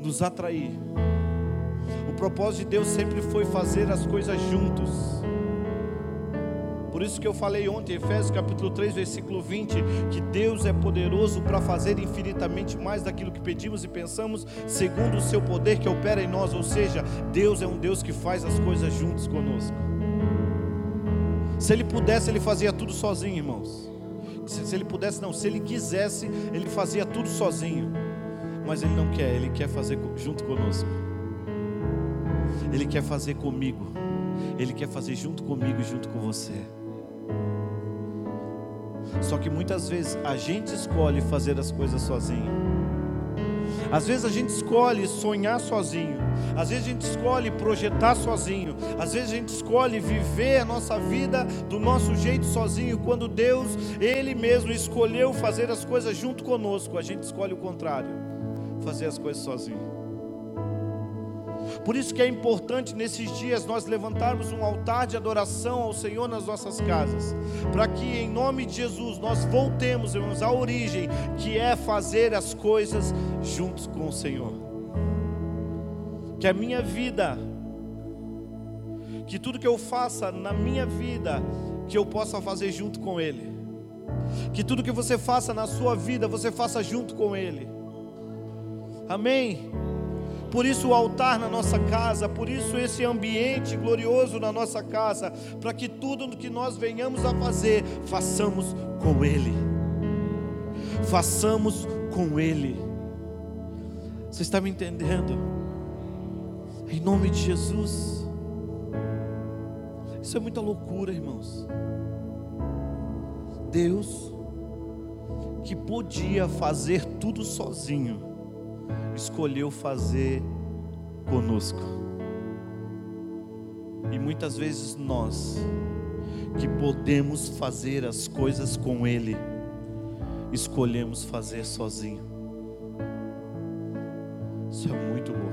nos atrair o propósito de Deus sempre foi fazer as coisas juntos. Por isso que eu falei ontem, Efésios capítulo 3, versículo 20, que Deus é poderoso para fazer infinitamente mais daquilo que pedimos e pensamos, segundo o seu poder que opera em nós, ou seja, Deus é um Deus que faz as coisas juntos conosco. Se ele pudesse, ele fazia tudo sozinho, irmãos. Se, ele pudesse, não, se ele quisesse, ele fazia tudo sozinho. Mas ele não quer, ele quer fazer junto conosco. Ele quer fazer comigo. Ele quer fazer junto comigo e junto com você. Só que muitas vezes a gente escolhe fazer as coisas sozinho. Às vezes a gente escolhe sonhar sozinho, às vezes a gente escolhe projetar sozinho, às vezes a gente escolhe viver a nossa vida do nosso jeito sozinho, quando Deus, Ele mesmo escolheu fazer as coisas junto conosco, a gente escolhe o contrário, fazer as coisas sozinho. Por isso que é importante nesses dias nós levantarmos um altar de adoração ao Senhor nas nossas casas, para que em nome de Jesus nós voltemos, irmãos, à origem, que é fazer as coisas juntos com o Senhor. Que a minha vida, que tudo que eu faça na minha vida, que eu possa fazer junto com Ele. Que tudo que você faça na sua vida, você faça junto com Ele. Amém. Por isso o altar na nossa casa, por isso esse ambiente glorioso na nossa casa, para que tudo que nós venhamos a fazer, façamos com Ele. Façamos com Ele. Você está me entendendo? Em nome de Jesus. Isso é muita loucura, irmãos. Deus, que podia fazer tudo sozinho, escolheu fazer conosco. E muitas vezes nós, que podemos fazer as coisas com Ele, escolhemos fazer sozinho. Isso é muito louco.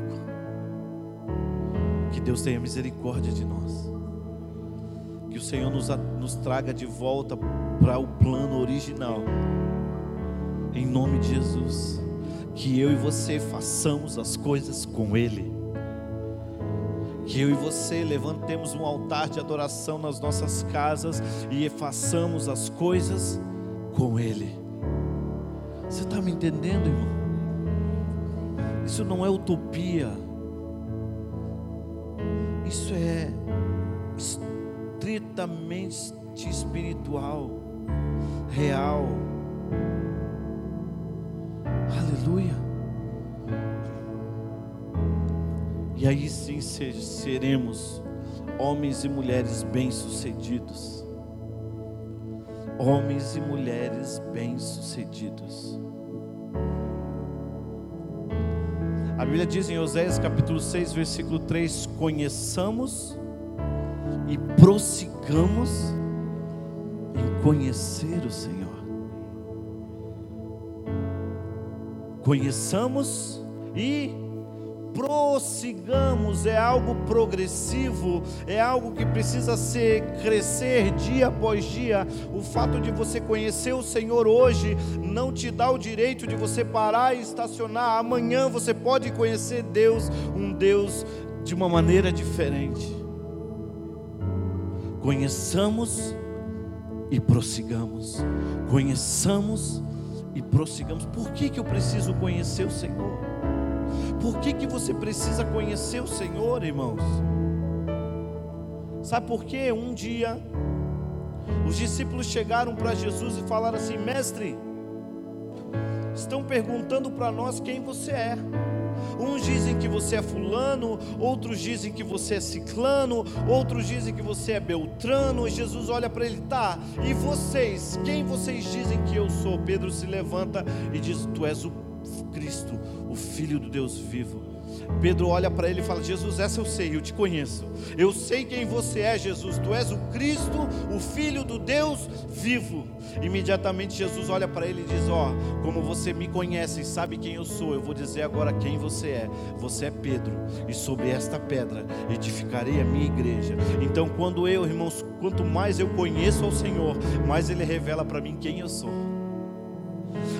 Que Deus tenha misericórdia de nós. Que o Senhor nos, nos traga de volta para o plano original. Em nome de Jesus que eu e você façamos as coisas com Ele. Que eu e você levantemos um altar de adoração nas nossas casas e façamos as coisas com Ele. Você está me entendendo, irmão? Isso não é utopia, isso é estritamente espiritual, real. Aleluia. E aí sim seremos homens e mulheres bem-sucedidos. Homens e mulheres bem-sucedidos. A Bíblia diz em Oséias capítulo 6, versículo 3: Conheçamos e prossigamos em conhecer o Senhor. Conheçamos e prossigamos, é algo progressivo, é algo que precisa ser crescer dia após dia. O fato de você conhecer o Senhor hoje não te dá o direito de você parar e estacionar. Amanhã você pode conhecer Deus, um Deus de uma maneira diferente. Conheçamos e prossigamos. Conheçamos e prossigamos. Por que, que eu preciso conhecer o Senhor? Por que, que você precisa conhecer o Senhor, irmãos? Sabe por quê? Um dia, os discípulos chegaram para Jesus e falaram assim: Mestre, estão perguntando para nós quem você é. Uns dizem que você é fulano, outros dizem que você é ciclano, outros dizem que você é beltrano. E Jesus olha para ele, tá? E vocês, quem vocês dizem que eu sou? Pedro se levanta e diz: Tu és o Cristo, o Filho do Deus vivo. Pedro olha para ele e fala: Jesus, essa eu sei, eu te conheço. Eu sei quem você é, Jesus. Tu és o Cristo, o Filho do Deus vivo. Imediatamente Jesus olha para ele e diz: Ó, oh, como você me conhece e sabe quem eu sou, eu vou dizer agora quem você é. Você é Pedro, e sobre esta pedra edificarei a minha igreja. Então, quando eu, irmãos, quanto mais eu conheço ao Senhor, mais Ele revela para mim quem eu sou,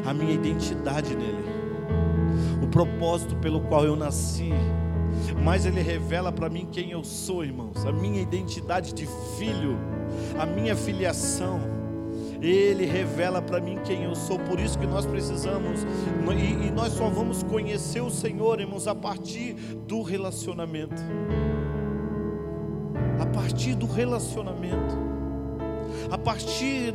a minha identidade nele o propósito pelo qual eu nasci, mas Ele revela para mim quem eu sou, irmãos, a minha identidade de filho, a minha filiação. Ele revela para mim quem eu sou, por isso que nós precisamos, e, e nós só vamos conhecer o Senhor, irmãos, a partir do relacionamento. A partir do relacionamento, a partir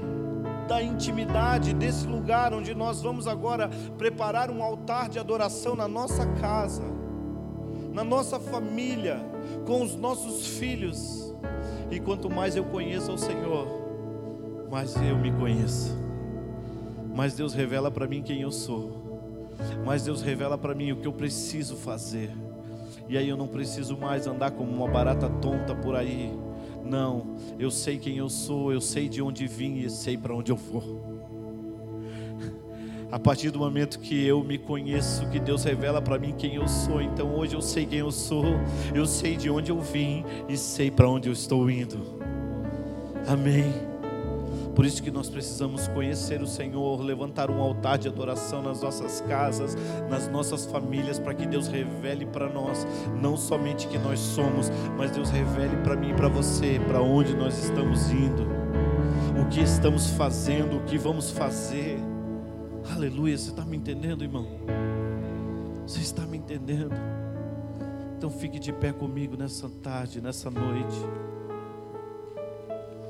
da intimidade, desse lugar onde nós vamos agora preparar um altar de adoração na nossa casa, na nossa família, com os nossos filhos. E quanto mais eu conheço ao Senhor, mais eu me conheço. Mais Deus revela para mim quem eu sou. mas Deus revela para mim o que eu preciso fazer. E aí eu não preciso mais andar como uma barata tonta por aí. Não, eu sei quem eu sou, eu sei de onde vim e sei para onde eu vou. A partir do momento que eu me conheço, que Deus revela para mim quem eu sou, então hoje eu sei quem eu sou, eu sei de onde eu vim e sei para onde eu estou indo. Amém. Por isso que nós precisamos conhecer o Senhor, levantar um altar de adoração nas nossas casas, nas nossas famílias, para que Deus revele para nós, não somente que nós somos, mas Deus revele para mim e para você, para onde nós estamos indo, o que estamos fazendo, o que vamos fazer. Aleluia, você está me entendendo, irmão? Você está me entendendo? Então fique de pé comigo nessa tarde, nessa noite.